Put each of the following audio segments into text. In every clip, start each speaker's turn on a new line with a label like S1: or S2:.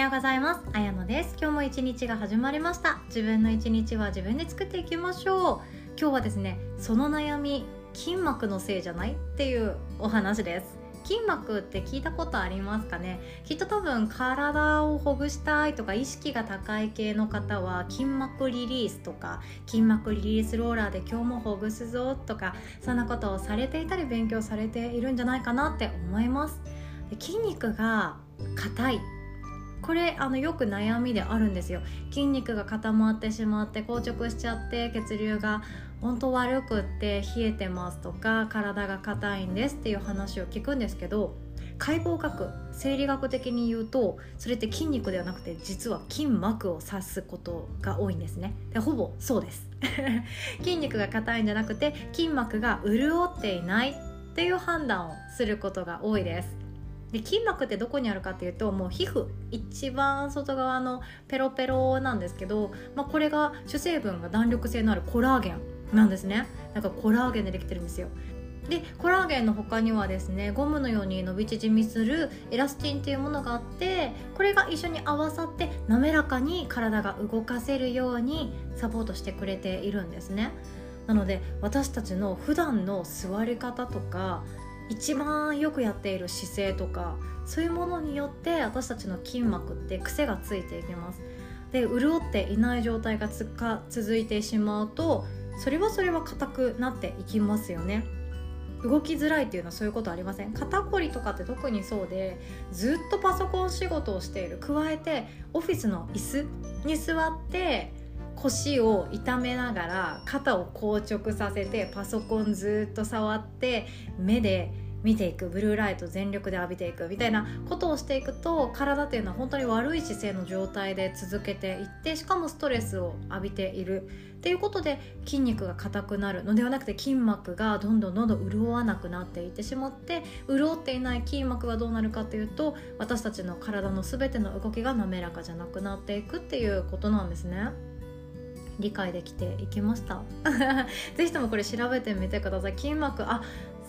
S1: ようございます。あやのです。今日も一日が始まりました。自分の一日は自分で作っていきましょう。今日はですねその悩み筋膜のせいじゃないっていうお話です。筋膜って聞いたことありますかね？きっと多分体をほぐしたいとか意識が高い系の方は筋膜リリースとか筋膜リリースローラーで今日もほぐすぞとかそんなことをされていたり勉強されているんじゃないかなって思います。筋肉が硬い。これあのよく悩みであるんですよ。筋肉が固まってしまって硬直しちゃって血流が本当悪くって冷えてますとか体が硬いんですっていう話を聞くんですけど解剖学生理学的に言うとそれって筋肉ではなくて実は筋膜を指すことが多いんですね。でほぼそうです。筋肉が硬いんじゃなくて筋膜が潤っていないっていう判断をすることが多いです。で筋膜ってどこにあるかっていうともう皮膚一番外側のペロペロなんですけど、まあ、これが主成分が弾力性のあるコラーゲンなんですね。なんかコラーゲンでできてるんですよ。でコラーゲンの他にはですねゴムのように伸び縮みするエラスチンっていうものがあってこれが一緒に合わさって滑らかに体が動かせるようにサポートしてくれているんですね。なので私たちの普段の座り方とか一番よくやっている姿勢とかそういうものによって私たちの筋膜って癖がついていきます。で潤っていない状態がつか続いてしまうとそれはそれは硬くなっていきますよね。動きづらいっていうのはそういうことありません。肩こりとかって特にそうでずっとパソコン仕事をしている。加えてオフィスの椅子に座って腰を痛めながら肩を硬直させてパソコンずっと触って目で見ていくブルーライト全力で浴びていくみたいなことをしていくと体っていうのは本当に悪い姿勢の状態で続けていってしかもストレスを浴びている。っていうことで筋肉が硬くなるのではなくて筋膜がどんどんどんどん潤わなくなっていってしまって潤っていない筋膜がどうなるかっていうと私たちの体の全ての動きが滑らかじゃなくなっていくっていうことなんですね。理解できていきました。ぜひともこれ調べてみてください。筋膜あ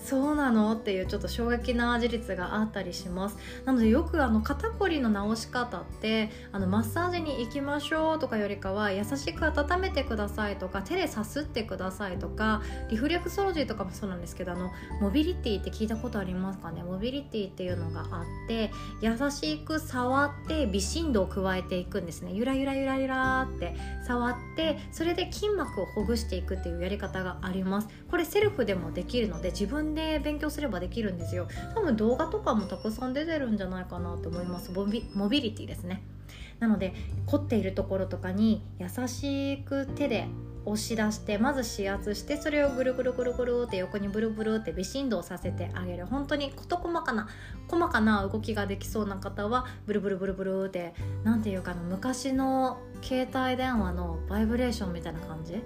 S1: そうなの？っていうちょっと衝撃な事実があったりします。なのでよくあの肩こりの治し方ってあのマッサージに行きましょうとかよりかは優しく温めてくださいとか手でさすってくださいとかリフレクソロジーとかもそうなんですけどあのモビリティって聞いたことありますかね？モビリティっていうのがあって優しく触って微振動を加えていくんですね。ゆらゆらゆらゆらって触ってそれで筋膜をほぐしていくっていうやり方があります。これセルフでもできるので自分で勉強すればできるんですよ。多分動画とかもたくさん出てるんじゃないかなと思います。モビモビリティですね。なので凝っているところとかに優しく手で押し出してまず指圧してそれをぐるぐるぐるぐるって横にブルブルって微振動させてあげる。本当に事細かな細かな動きができそうな方はブルブルブルブルって何ていうかの昔の携帯電話のバイブレーションみたいな感じ？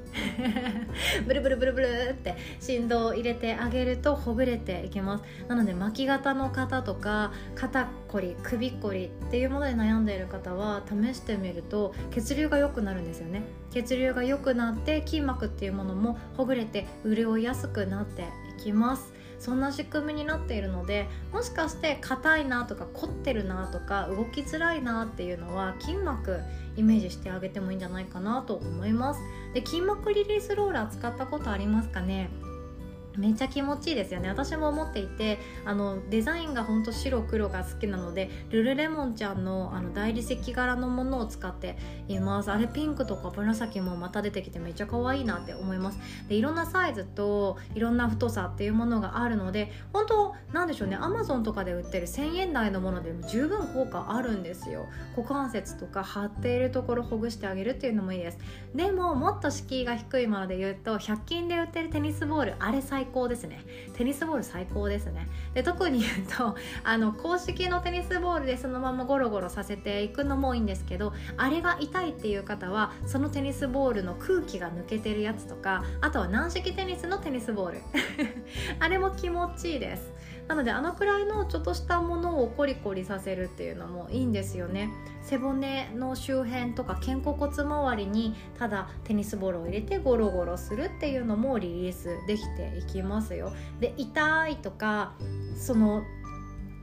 S1: ブルブルブルブルって振動を入れてあげるとほぐれていきます。なので巻き肩の方とか肩こり首こりっていうもので悩んでいる方は試してみると血流が良くなるんですよね。血流が良くなって筋膜っていうものもほぐれて潤いやすくなっていきます。そんな仕組みになっているのでもしかして硬いなとか凝ってるなとか動きづらいなっていうのは筋膜イメージしてあげてもいいんじゃないかなと思います。で筋膜リリースローラー使ったことありますかね？めっちゃ気持ちいいですよね。私も思っていてあのデザインがほんと白黒が好きなのでルルレモンちゃんのあの大理石柄のものを使っています。あれピンクとか紫もまた出てきてめっちゃ可愛いなって思います。でいろんなサイズといろんな太さっていうものがあるので本当なんでしょうね。アマゾンとかで売ってる1000円台のものでも十分効果あるんですよ。股関節とか張っているところほぐしてあげるっていうのもいいです。でももっと敷居が低いもので言うと100均で売ってるテニスボールあれ最最高ですね。テニスボール最高ですね。で特に言うと あの公式のテニスボールでそのままゴロゴロさせていくのもいいんですけどあれが痛いっていう方はそのテニスボールの空気が抜けてるやつとかあとは軟式テニスのテニスボール。あれも気持ちいいです。なのであのくらいのちょっとしたものをコリコリさせるっていうのもいいんですよね。背骨の周辺とか肩甲骨周りにただテニスボールを入れてゴロゴロするっていうのもリリースできていきますよ。で痛いとかその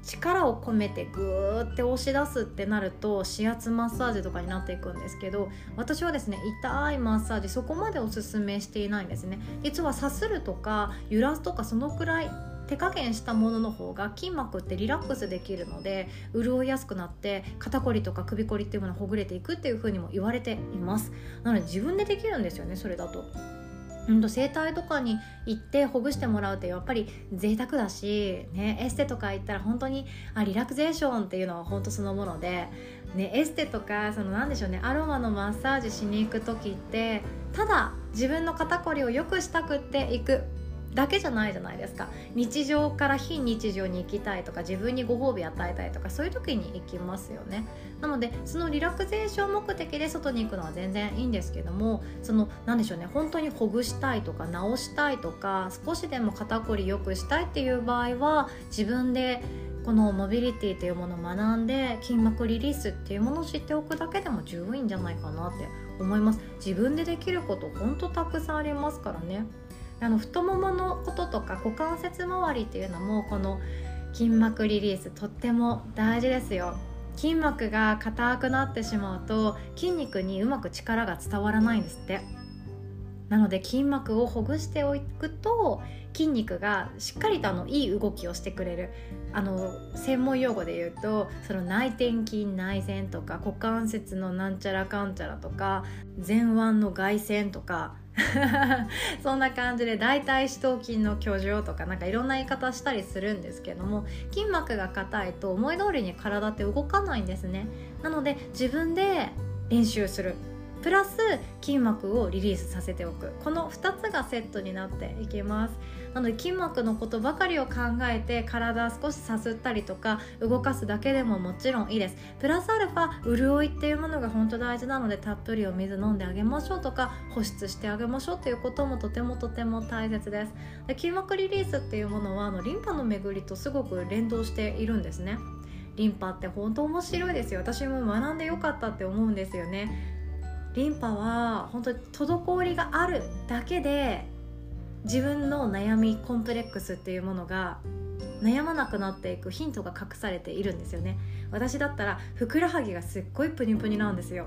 S1: 力を込めてグーって押し出すってなると指圧マッサージとかになっていくんですけど私はですね痛いマッサージそこまでおすすめしていないんですね。実はさするとか揺らすとかそのくらい手加減したものの方が筋膜ってリラックスできるので潤いやすくなって肩こりとか首こりっていうものほぐれていくっていう風にも言われていますなので自分でできるんですよねそれだと。うんと整体とかに行ってほぐしてもらうってやっぱり贅沢だし、ね、エステとか行ったら本当にあリラクゼーションっていうのは本当そのもので、ね、エステとかその何でしょうねアロマのマッサージしに行く時ってただ自分の肩こりを良くしたくって行くだけじゃないじゃないですか。日常から非日常に行きたいとか自分にご褒美与えたいとかそういう時に行きますよね。なのでそのリラクゼーション目的で外に行くのは全然いいんですけどもその何でしょうね本当にほぐしたいとか治したいとか少しでも肩こり良くしたいっていう場合は自分でこのモビリティというものを学んで筋膜リリースっていうものを知っておくだけでも十分いいんじゃないかなって思います。自分でできることほんとたくさんありますからね。あの太もものこととか股関節周りっていうのもこの筋膜リリースとっても大事ですよ。筋膜が硬くなってしまうと筋肉にうまく力が伝わらないんですって。なので筋膜をほぐしておくと筋肉がしっかりとあのいい動きをしてくれる。あの専門用語で言うとその内転筋内旋とか股関節のなんちゃらかんちゃらとか前腕の外旋とか そんな感じで大腿四頭筋の居住とかなんかいろんな言い方したりするんですけども筋膜が硬いと思い通りに体って動かないんですね。なので自分で練習する。プラス筋膜をリリースさせておく。この2つがセットになっていきます。なので筋膜のことばかりを考えて体少しさすったりとか動かすだけでももちろんいいです。プラスアルファ潤いっていうものが本当大事なのでたっぷりお水飲んであげましょうとか保湿してあげましょうっていうこともとてもとても大切です。で筋膜リリースっていうものはあのリンパの巡りとすごく連動しているんですね。リンパって本当面白いですよ。私も学んでよかったって思うんですよね。リンパは本当に滞りがあるだけで自分の悩みコンプレックスっていうものが悩まなくなっていくヒントが隠されているんですよね。私だったらふくらはぎがすっごいプニプニなんですよ。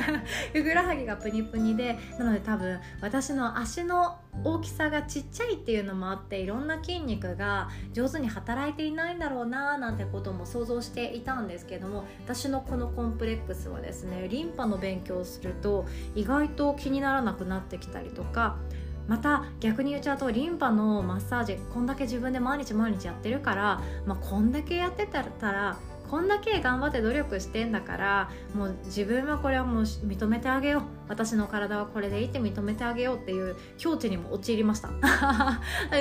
S1: ふくらはぎがプニプニでなので多分私の足の大きさがちっちゃいっていうのもあっていろんな筋肉が上手に働いていないんだろうななんてことも想像していたんですけども私のこのコンプレックスはですねリンパの勉強をすると意外と気にならなくなってきたりとかまた逆に言っちゃうとリンパのマッサージこんだけ自分で毎日毎日やってるから、まあ、こんだけやってたらこんだけ頑張って努力してんだからもう自分はこれはもう認めてあげよう。私の体はこれでいいって認めてあげようっていう境地にも陥りました。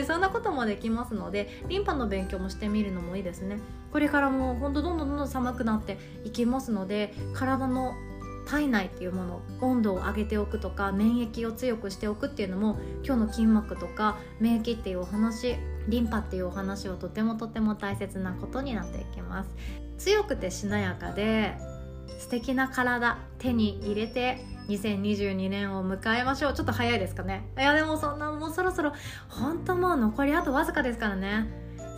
S1: そんなこともできますのでリンパの勉強もしてみるのもいいですね。これからもうほんとどんどんどんどん寒くなっていきますので体の体内っていうもの温度を上げておくとか免疫を強くしておくっていうのも今日の筋膜とか免疫っていうお話リンパっていうお話はとてもとても大切なことになっていきます。強くてしなやかで素敵な体手に入れて2022年を迎えましょう。ちょっと早いですかね。いやでもそんなもうそろそろ本当もう残りあとわずかですからね。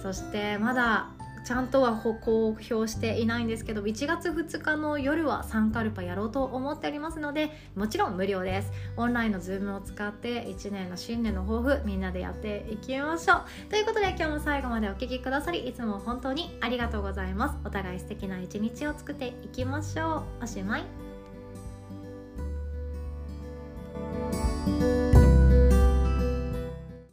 S1: そしてまだちゃんとは公表していないんですけど1月2日の夜はサンカルパやろうと思っておりますのでもちろん無料です。オンラインのズームを使って1年の新年の抱負みんなでやっていきましょう。ということで今日も最後までお聴きくださりいつも本当にありがとうございます。お互い素敵な一日を作っていきましょう。おしまい。